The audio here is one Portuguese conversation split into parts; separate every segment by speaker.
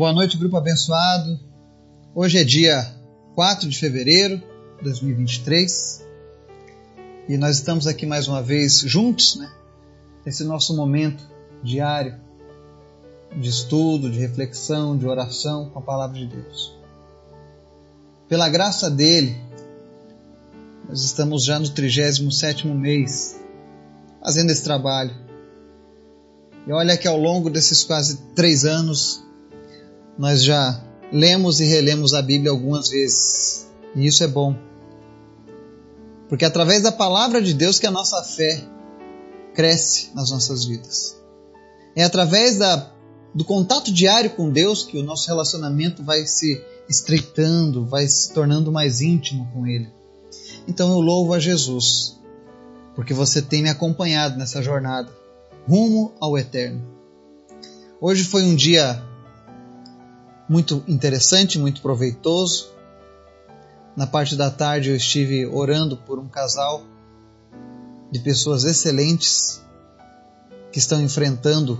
Speaker 1: Boa noite, grupo abençoado. Hoje é dia 4 de fevereiro de 2023 e nós estamos aqui mais uma vez juntos, né? Nosso momento diário de estudo, de reflexão, de oração com a palavra de Deus. Pela graça dele, nós estamos já no 37 mês fazendo esse trabalho. E olha que ao longo desses quase três anos, nós já lemos e relemos a Bíblia algumas vezes. E isso é bom. Porque é através da palavra de Deus que a nossa fé cresce nas nossas vidas. É através da, do contato diário com Deus que o nosso relacionamento vai se estreitando, vai se tornando mais íntimo com Ele. Então eu louvo a Jesus, porque você tem me acompanhado nessa jornada rumo ao eterno. Hoje foi um dia muito interessante, muito proveitoso. Na parte da tarde eu estive orando por um casal de pessoas excelentes que estão enfrentando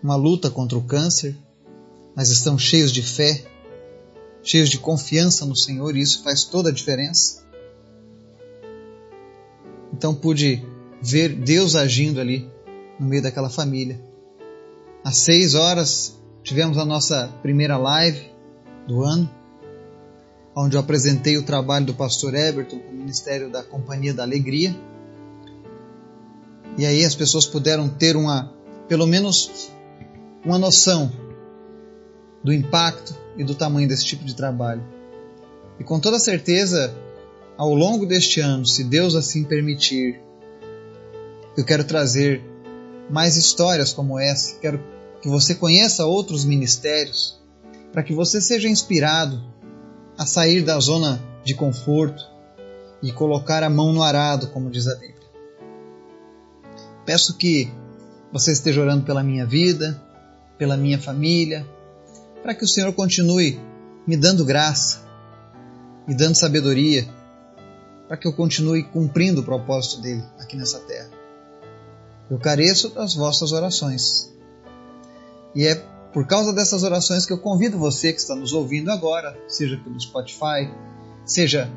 Speaker 1: uma luta contra o câncer, mas estão cheios de fé, cheios de confiança no Senhor, e isso faz toda a diferença. Então pude ver Deus agindo ali no meio daquela família. Às seis horas tivemos a nossa primeira live do ano, onde eu apresentei o trabalho do pastor Everton com o Ministério da Companhia da Alegria. E aí as pessoas puderam ter uma, pelo menos, uma noção do impacto e do tamanho desse tipo de trabalho. E com toda certeza, ao longo deste ano, se Deus assim permitir, eu quero trazer mais histórias como essa, quero que você conheça outros ministérios, para que você seja inspirado a sair da zona de conforto e colocar a mão no arado, como diz a Bíblia. Peço que você esteja orando pela minha vida, pela minha família, para que o Senhor continue me dando graça, me dando sabedoria, para que eu continue cumprindo o propósito dele aqui nessa terra. Eu careço das vossas orações. E é por causa dessas orações que eu convido você que está nos ouvindo agora, seja pelo Spotify, seja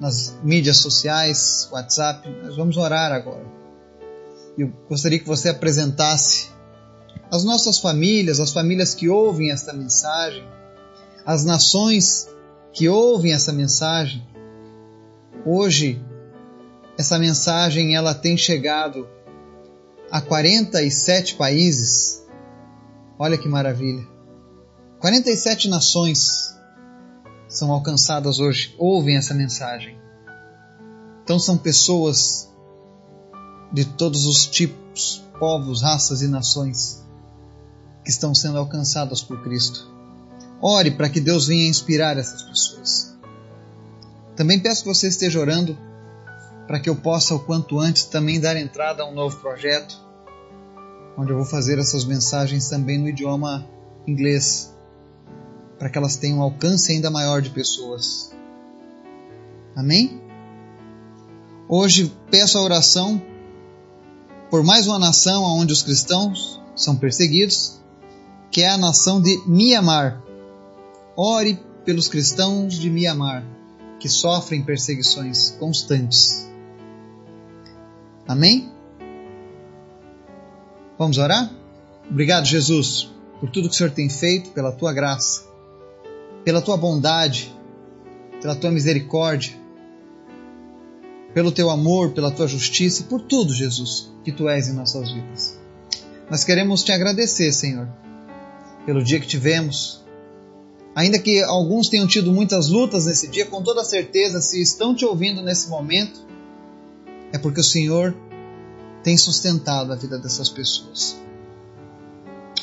Speaker 1: nas mídias sociais, WhatsApp, nós vamos orar agora. Eu gostaria que você apresentasse as nossas famílias, as famílias que ouvem esta mensagem, as nações que ouvem essa mensagem. Hoje, essa mensagem ela tem chegado a 47 países Olha que maravilha. 47 nações são alcançadas hoje, ouvem essa mensagem. Então são pessoas de todos os tipos, povos, raças e nações que estão sendo alcançadas por Cristo. Ore para que Deus venha inspirar essas pessoas. Também peço que você esteja orando para que eu possa, o quanto antes, também dar entrada a um novo projeto onde eu vou fazer essas mensagens também no idioma inglês, para que elas tenham um alcance ainda maior de pessoas. Amém? Hoje peço a oração por mais uma nação onde os cristãos são perseguidos, que é a nação de Mianmar. Ore pelos cristãos de Mianmar, que sofrem perseguições constantes. Amém? Vamos orar? Obrigado, Jesus, por tudo que o Senhor tem feito, pela tua graça, pela tua bondade, pela tua misericórdia, pelo teu amor, pela tua justiça por tudo, Jesus, que tu és em nossas vidas. Nós queremos te agradecer, Senhor, pelo dia que tivemos. Ainda que alguns tenham tido muitas lutas nesse dia, com toda certeza, se estão te ouvindo nesse momento, é porque o Senhor tem sustentado a vida dessas pessoas.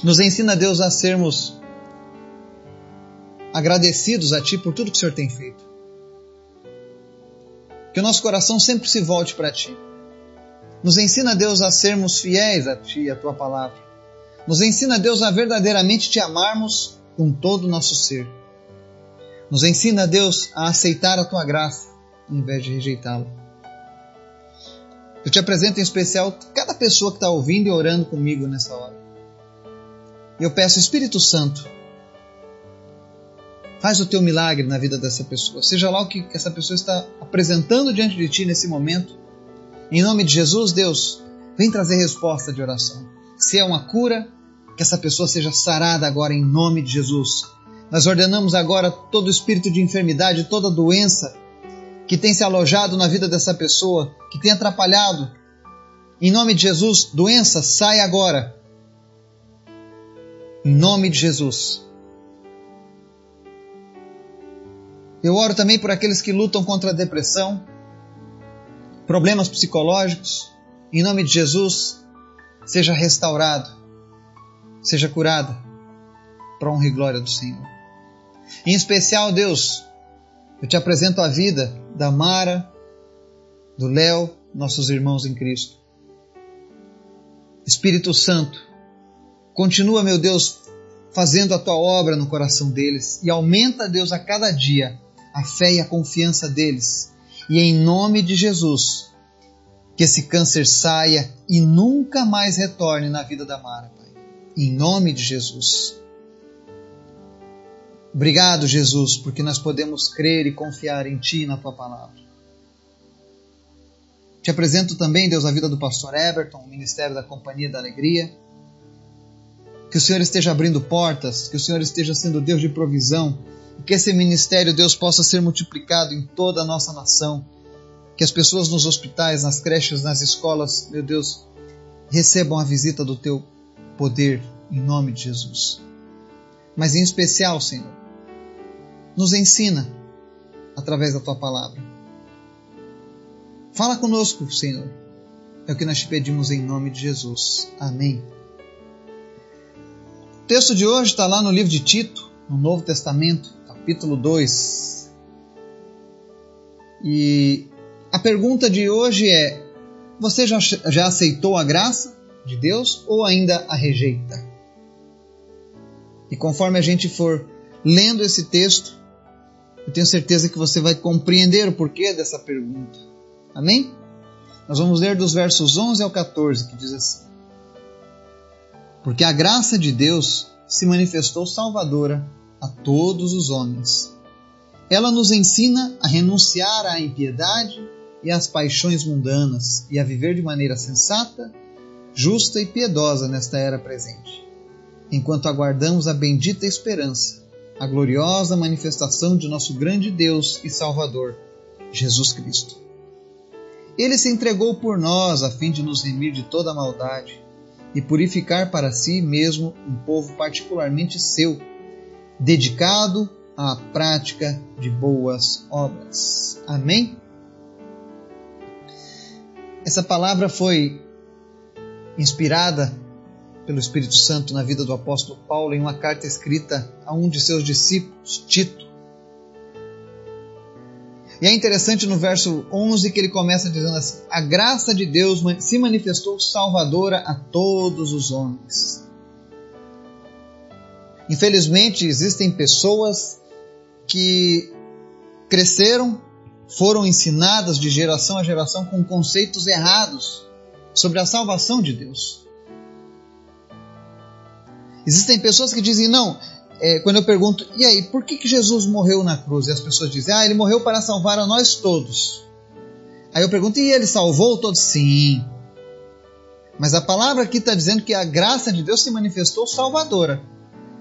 Speaker 1: Nos ensina, Deus, a sermos agradecidos a Ti por tudo que o Senhor tem feito. Que o nosso coração sempre se volte para Ti. Nos ensina, Deus, a sermos fiéis a Ti e a Tua palavra. Nos ensina, Deus, a verdadeiramente Te amarmos com todo o nosso ser. Nos ensina, Deus, a aceitar a Tua graça, ao invés de rejeitá-la. Eu te apresento em especial cada pessoa que está ouvindo e orando comigo nessa hora. E eu peço, Espírito Santo, faz o teu milagre na vida dessa pessoa. Seja lá o que essa pessoa está apresentando diante de ti nesse momento. Em nome de Jesus, Deus, vem trazer resposta de oração. Se é uma cura, que essa pessoa seja sarada agora em nome de Jesus. Nós ordenamos agora todo espírito de enfermidade, toda doença que tem se alojado na vida dessa pessoa, que tem atrapalhado. Em nome de Jesus, doença, sai agora. Em nome de Jesus. Eu oro também por aqueles que lutam contra a depressão, problemas psicológicos. Em nome de Jesus, seja restaurado, seja curada, para honra e glória do Senhor. Em especial, Deus, eu te apresento a vida da Mara, do Léo, nossos irmãos em Cristo. Espírito Santo, continua, meu Deus, fazendo a tua obra no coração deles e aumenta, Deus, a cada dia a fé e a confiança deles. E em nome de Jesus, que esse câncer saia e nunca mais retorne na vida da Mara, Pai. Em nome de Jesus. Obrigado, Jesus, porque nós podemos crer e confiar em Ti e na Tua palavra. Te apresento também, Deus, a vida do pastor Everton, o ministério da Companhia da Alegria. Que o Senhor esteja abrindo portas, que o Senhor esteja sendo Deus de provisão, e que esse ministério, Deus, possa ser multiplicado em toda a nossa nação que as pessoas nos hospitais, nas creches, nas escolas, meu Deus, recebam a visita do teu poder em nome de Jesus. Mas em especial, Senhor, nos ensina através da tua palavra. Fala conosco, Senhor. É o que nós te pedimos em nome de Jesus. Amém. O texto de hoje está lá no livro de Tito, no Novo Testamento, capítulo 2. E a pergunta de hoje é: você já, já aceitou a graça de Deus ou ainda a rejeita? E conforme a gente for lendo esse texto, eu tenho certeza que você vai compreender o porquê dessa pergunta. Amém? Nós vamos ler dos versos 11 ao 14, que diz assim: Porque a graça de Deus se manifestou salvadora a todos os homens. Ela nos ensina a renunciar à impiedade e às paixões mundanas e a viver de maneira sensata, justa e piedosa nesta era presente, enquanto aguardamos a bendita esperança, a gloriosa manifestação de nosso grande Deus e Salvador, Jesus Cristo. Ele se entregou por nós a fim de nos remir de toda maldade e purificar para si mesmo um povo particularmente seu, dedicado à prática de boas obras. Amém? Essa palavra foi inspirada pelo Espírito Santo na vida do apóstolo Paulo em uma carta escrita a um de seus discípulos, Tito. E é interessante no verso 11 que ele começa dizendo assim: A graça de Deus se manifestou salvadora a todos os homens. Infelizmente, existem pessoas que cresceram foram ensinadas de geração a geração com conceitos errados sobre a salvação de Deus. Existem pessoas que dizem, não, é, quando eu pergunto, e aí, por que, que Jesus morreu na cruz? E as pessoas dizem, ah, ele morreu para salvar a nós todos. Aí eu pergunto, e ele salvou todos? Sim. Mas a palavra aqui está dizendo que a graça de Deus se manifestou salvadora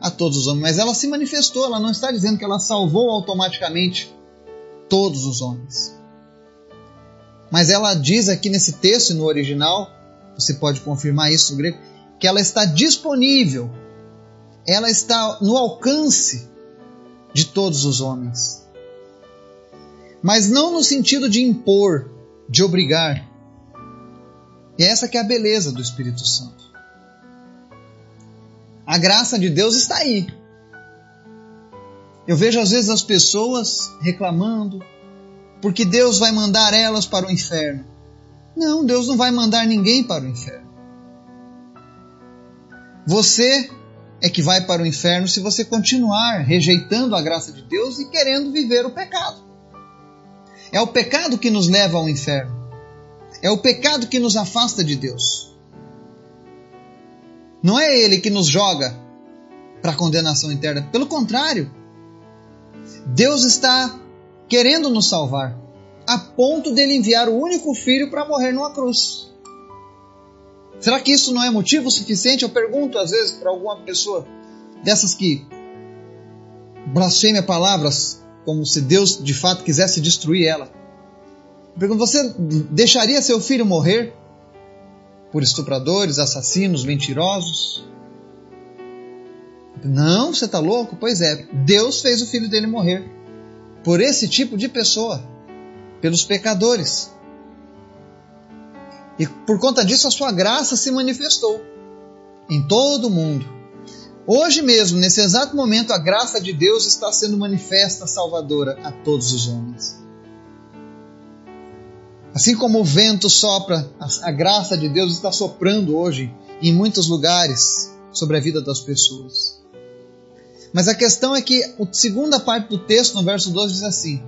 Speaker 1: a todos os homens. Mas ela se manifestou, ela não está dizendo que ela salvou automaticamente todos os homens. Mas ela diz aqui nesse texto, no original, você pode confirmar isso no grego, que ela está disponível, ela está no alcance de todos os homens. Mas não no sentido de impor, de obrigar. E essa que é a beleza do Espírito Santo. A graça de Deus está aí. Eu vejo às vezes as pessoas reclamando porque Deus vai mandar elas para o inferno. Não, Deus não vai mandar ninguém para o inferno. Você é que vai para o inferno se você continuar rejeitando a graça de Deus e querendo viver o pecado. É o pecado que nos leva ao inferno. É o pecado que nos afasta de Deus. Não é ele que nos joga para a condenação eterna. Pelo contrário, Deus está querendo nos salvar, a ponto dele enviar o único filho para morrer numa cruz. Será que isso não é motivo suficiente? Eu pergunto às vezes para alguma pessoa dessas que blasfeme palavras como se Deus de fato quisesse destruir ela. Eu pergunto, você deixaria seu filho morrer por estupradores, assassinos, mentirosos? Não, você está louco? Pois é, Deus fez o filho dele morrer por esse tipo de pessoa, pelos pecadores. E por conta disso a sua graça se manifestou em todo o mundo. Hoje mesmo, nesse exato momento, a graça de Deus está sendo manifesta salvadora a todos os homens. Assim como o vento sopra, a graça de Deus está soprando hoje em muitos lugares sobre a vida das pessoas. Mas a questão é que a segunda parte do texto, no verso 12, diz assim: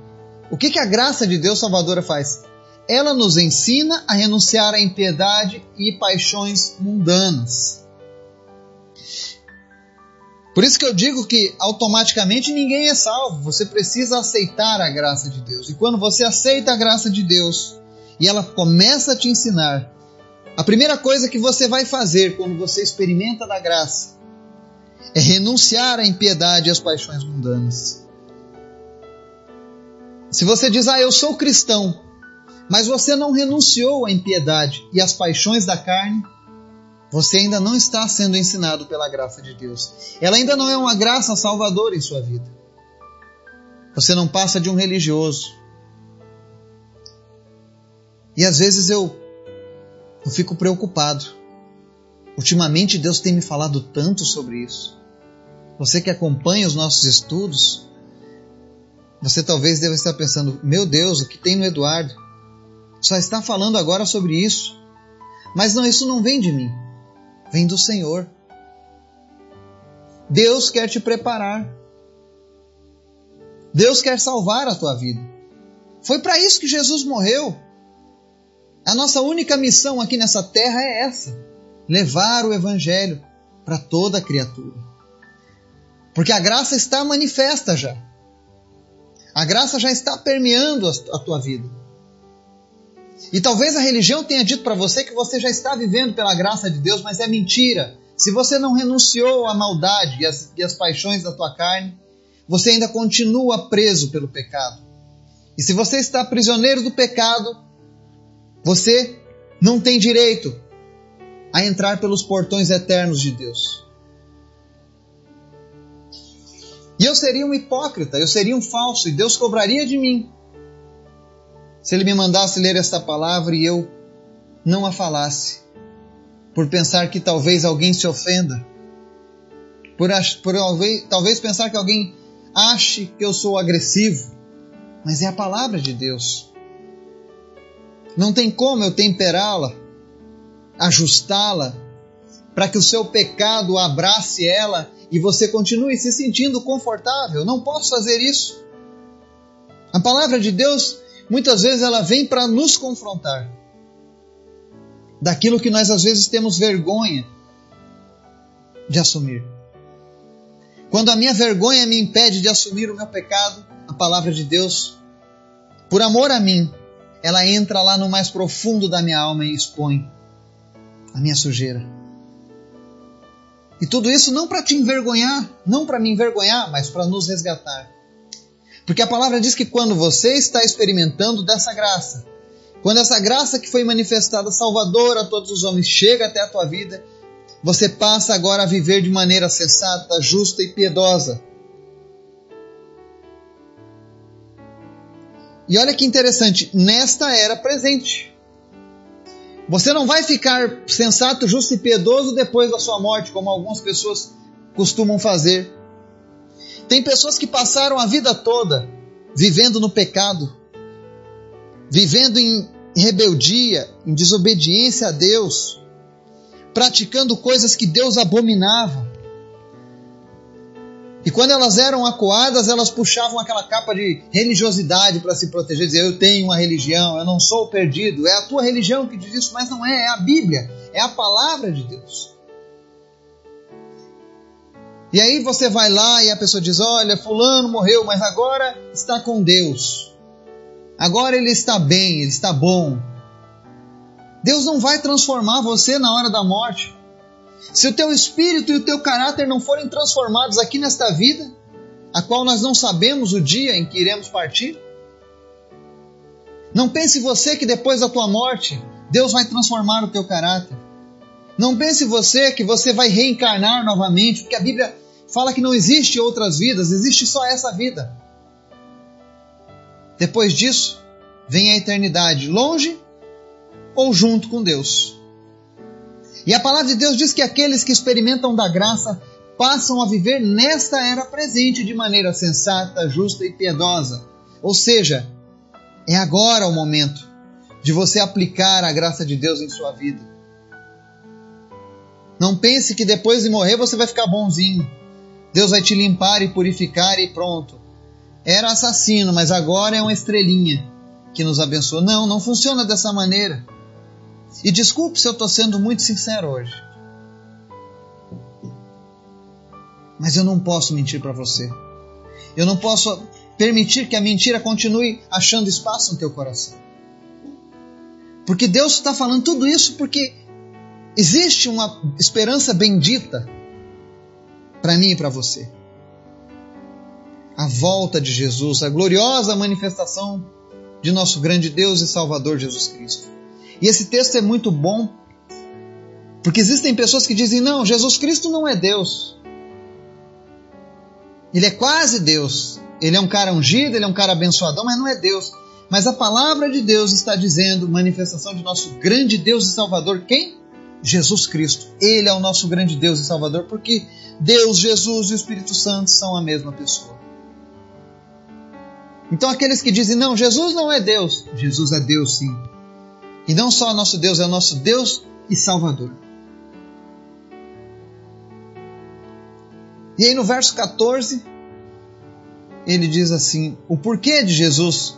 Speaker 1: O que, que a graça de Deus salvadora faz? Ela nos ensina a renunciar à impiedade e paixões mundanas. Por isso que eu digo que automaticamente ninguém é salvo. Você precisa aceitar a graça de Deus. E quando você aceita a graça de Deus e ela começa a te ensinar, a primeira coisa que você vai fazer quando você experimenta da graça é renunciar à impiedade e às paixões mundanas. Se você diz, ah, eu sou cristão, mas você não renunciou à impiedade e às paixões da carne, você ainda não está sendo ensinado pela graça de Deus. Ela ainda não é uma graça salvadora em sua vida. Você não passa de um religioso. E às vezes eu, eu fico preocupado. Ultimamente Deus tem me falado tanto sobre isso. Você que acompanha os nossos estudos, você talvez deva estar pensando: meu Deus, o que tem no Eduardo? Só está falando agora sobre isso. Mas não, isso não vem de mim vem do Senhor. Deus quer te preparar. Deus quer salvar a tua vida. Foi para isso que Jesus morreu. A nossa única missão aqui nessa terra é essa: levar o Evangelho para toda criatura. Porque a graça está manifesta já. A graça já está permeando a tua vida. E talvez a religião tenha dito para você que você já está vivendo pela graça de Deus, mas é mentira. Se você não renunciou à maldade e às, e às paixões da tua carne, você ainda continua preso pelo pecado. E se você está prisioneiro do pecado, você não tem direito a entrar pelos portões eternos de Deus. E eu seria um hipócrita, eu seria um falso, e Deus cobraria de mim se ele me mandasse ler esta palavra e eu não a falasse, por pensar que talvez alguém se ofenda, por, por talvez, talvez pensar que alguém ache que eu sou agressivo, mas é a palavra de Deus. Não tem como eu temperá-la, ajustá-la, para que o seu pecado abrace ela e você continue se sentindo confortável. Não posso fazer isso. A palavra de Deus muitas vezes ela vem para nos confrontar daquilo que nós às vezes temos vergonha de assumir. Quando a minha vergonha me impede de assumir o meu pecado, a palavra de Deus, por amor a mim, ela entra lá no mais profundo da minha alma e expõe a minha sujeira. E tudo isso não para te envergonhar, não para me envergonhar, mas para nos resgatar. Porque a palavra diz que quando você está experimentando dessa graça, quando essa graça que foi manifestada salvadora a todos os homens chega até a tua vida, você passa agora a viver de maneira sensata, justa e piedosa. E olha que interessante, nesta era presente. Você não vai ficar sensato, justo e piedoso depois da sua morte, como algumas pessoas costumam fazer. Tem pessoas que passaram a vida toda vivendo no pecado, vivendo em rebeldia, em desobediência a Deus, praticando coisas que Deus abominava. E quando elas eram acuadas, elas puxavam aquela capa de religiosidade para se proteger, dizer: Eu tenho uma religião, eu não sou perdido. É a tua religião que diz isso, mas não é, é a Bíblia, é a palavra de Deus. E aí você vai lá e a pessoa diz: Olha, Fulano morreu, mas agora está com Deus. Agora ele está bem, ele está bom. Deus não vai transformar você na hora da morte. Se o teu espírito e o teu caráter não forem transformados aqui nesta vida, a qual nós não sabemos o dia em que iremos partir, não pense você que depois da tua morte Deus vai transformar o teu caráter. Não pense você que você vai reencarnar novamente, porque a Bíblia fala que não existe outras vidas, existe só essa vida. Depois disso, vem a eternidade, longe ou junto com Deus. E a palavra de Deus diz que aqueles que experimentam da graça passam a viver nesta era presente de maneira sensata, justa e piedosa. Ou seja, é agora o momento de você aplicar a graça de Deus em sua vida. Não pense que depois de morrer você vai ficar bonzinho. Deus vai te limpar e purificar e pronto. Era assassino, mas agora é uma estrelinha que nos abençoa. Não, não funciona dessa maneira. E desculpe se eu estou sendo muito sincero hoje. Mas eu não posso mentir para você. Eu não posso permitir que a mentira continue achando espaço no teu coração. Porque Deus está falando tudo isso porque existe uma esperança bendita para mim e para você. A volta de Jesus, a gloriosa manifestação de nosso grande Deus e Salvador Jesus Cristo. E esse texto é muito bom, porque existem pessoas que dizem: não, Jesus Cristo não é Deus. Ele é quase Deus. Ele é um cara ungido, ele é um cara abençoadão, mas não é Deus. Mas a palavra de Deus está dizendo, manifestação de nosso grande Deus e Salvador, quem? Jesus Cristo. Ele é o nosso grande Deus e Salvador, porque Deus, Jesus e o Espírito Santo são a mesma pessoa. Então aqueles que dizem, não, Jesus não é Deus, Jesus é Deus sim. E não só nosso Deus, é o nosso Deus e Salvador. E aí no verso 14, ele diz assim: o porquê de Jesus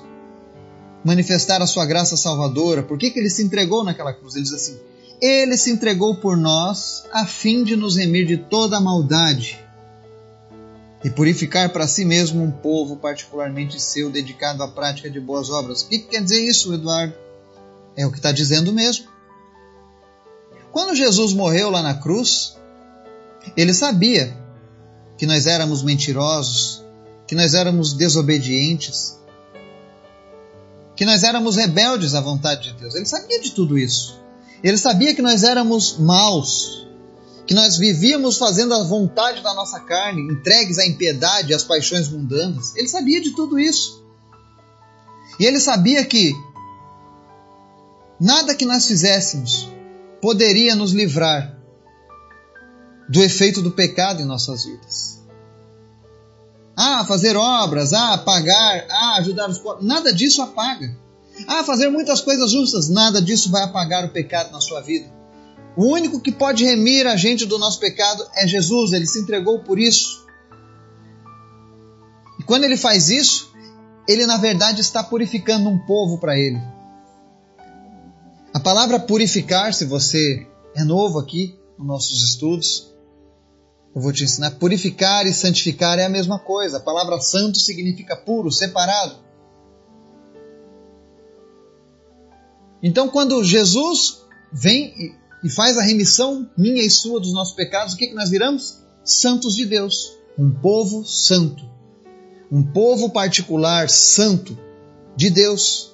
Speaker 1: manifestar a sua graça salvadora, por que, que ele se entregou naquela cruz? Ele diz assim: Ele se entregou por nós a fim de nos remir de toda maldade e purificar para si mesmo um povo particularmente seu, dedicado à prática de boas obras. O que, que quer dizer isso, Eduardo? É o que está dizendo mesmo. Quando Jesus morreu lá na cruz, ele sabia que nós éramos mentirosos, que nós éramos desobedientes, que nós éramos rebeldes à vontade de Deus. Ele sabia de tudo isso. Ele sabia que nós éramos maus, que nós vivíamos fazendo a vontade da nossa carne, entregues à impiedade e às paixões mundanas. Ele sabia de tudo isso. E ele sabia que nada que nós fizéssemos poderia nos livrar do efeito do pecado em nossas vidas. Ah, fazer obras, ah, pagar, ah, ajudar os pobres. Nada disso apaga. Ah, fazer muitas coisas justas. Nada disso vai apagar o pecado na sua vida. O único que pode remir a gente do nosso pecado é Jesus. Ele se entregou por isso. E quando ele faz isso, ele na verdade está purificando um povo para ele. A palavra purificar, se você é novo aqui nos nossos estudos, eu vou te ensinar. Purificar e santificar é a mesma coisa. A palavra santo significa puro, separado. Então, quando Jesus vem e faz a remissão minha e sua dos nossos pecados, o que, que nós viramos? Santos de Deus. Um povo santo. Um povo particular santo de Deus.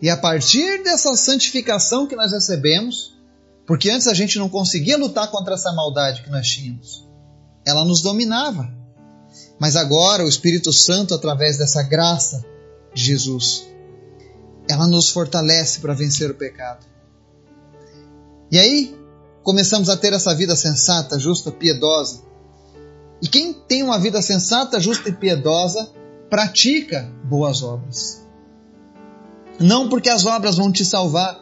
Speaker 1: E a partir dessa santificação que nós recebemos, porque antes a gente não conseguia lutar contra essa maldade que nós tínhamos. Ela nos dominava. Mas agora o Espírito Santo, através dessa graça de Jesus, ela nos fortalece para vencer o pecado. E aí começamos a ter essa vida sensata, justa, piedosa. E quem tem uma vida sensata, justa e piedosa, pratica boas obras. Não porque as obras vão te salvar,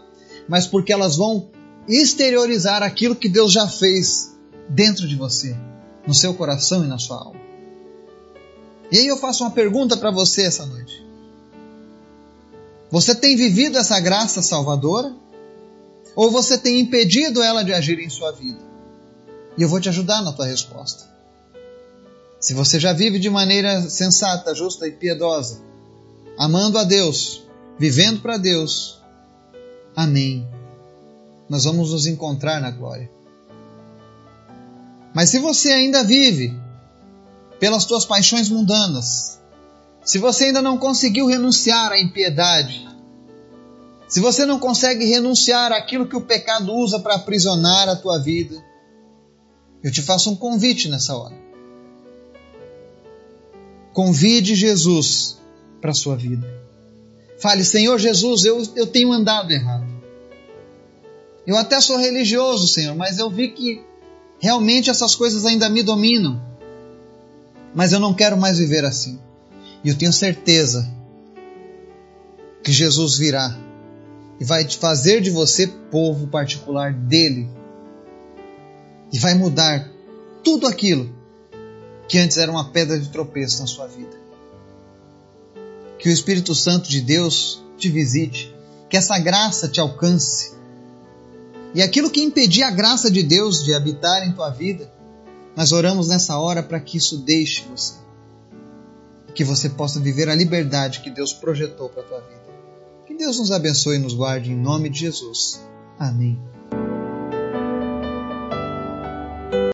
Speaker 1: mas porque elas vão exteriorizar aquilo que Deus já fez dentro de você, no seu coração e na sua alma. E aí eu faço uma pergunta para você essa noite. Você tem vivido essa graça salvadora? Ou você tem impedido ela de agir em sua vida? E eu vou te ajudar na tua resposta. Se você já vive de maneira sensata, justa e piedosa, amando a Deus, vivendo para Deus, amém. Nós vamos nos encontrar na glória. Mas se você ainda vive pelas tuas paixões mundanas, se você ainda não conseguiu renunciar à impiedade, se você não consegue renunciar àquilo que o pecado usa para aprisionar a tua vida, eu te faço um convite nessa hora. Convide Jesus para a sua vida. Fale, Senhor Jesus, eu, eu tenho andado errado. Eu até sou religioso, Senhor, mas eu vi que realmente essas coisas ainda me dominam. Mas eu não quero mais viver assim. E eu tenho certeza que Jesus virá e vai fazer de você povo particular dele e vai mudar tudo aquilo que antes era uma pedra de tropeço na sua vida. Que o Espírito Santo de Deus te visite, que essa graça te alcance. E aquilo que impedia a graça de Deus de habitar em tua vida, nós oramos nessa hora para que isso deixe você. Que você possa viver a liberdade que Deus projetou para a tua vida. Que Deus nos abençoe e nos guarde em nome de Jesus. Amém.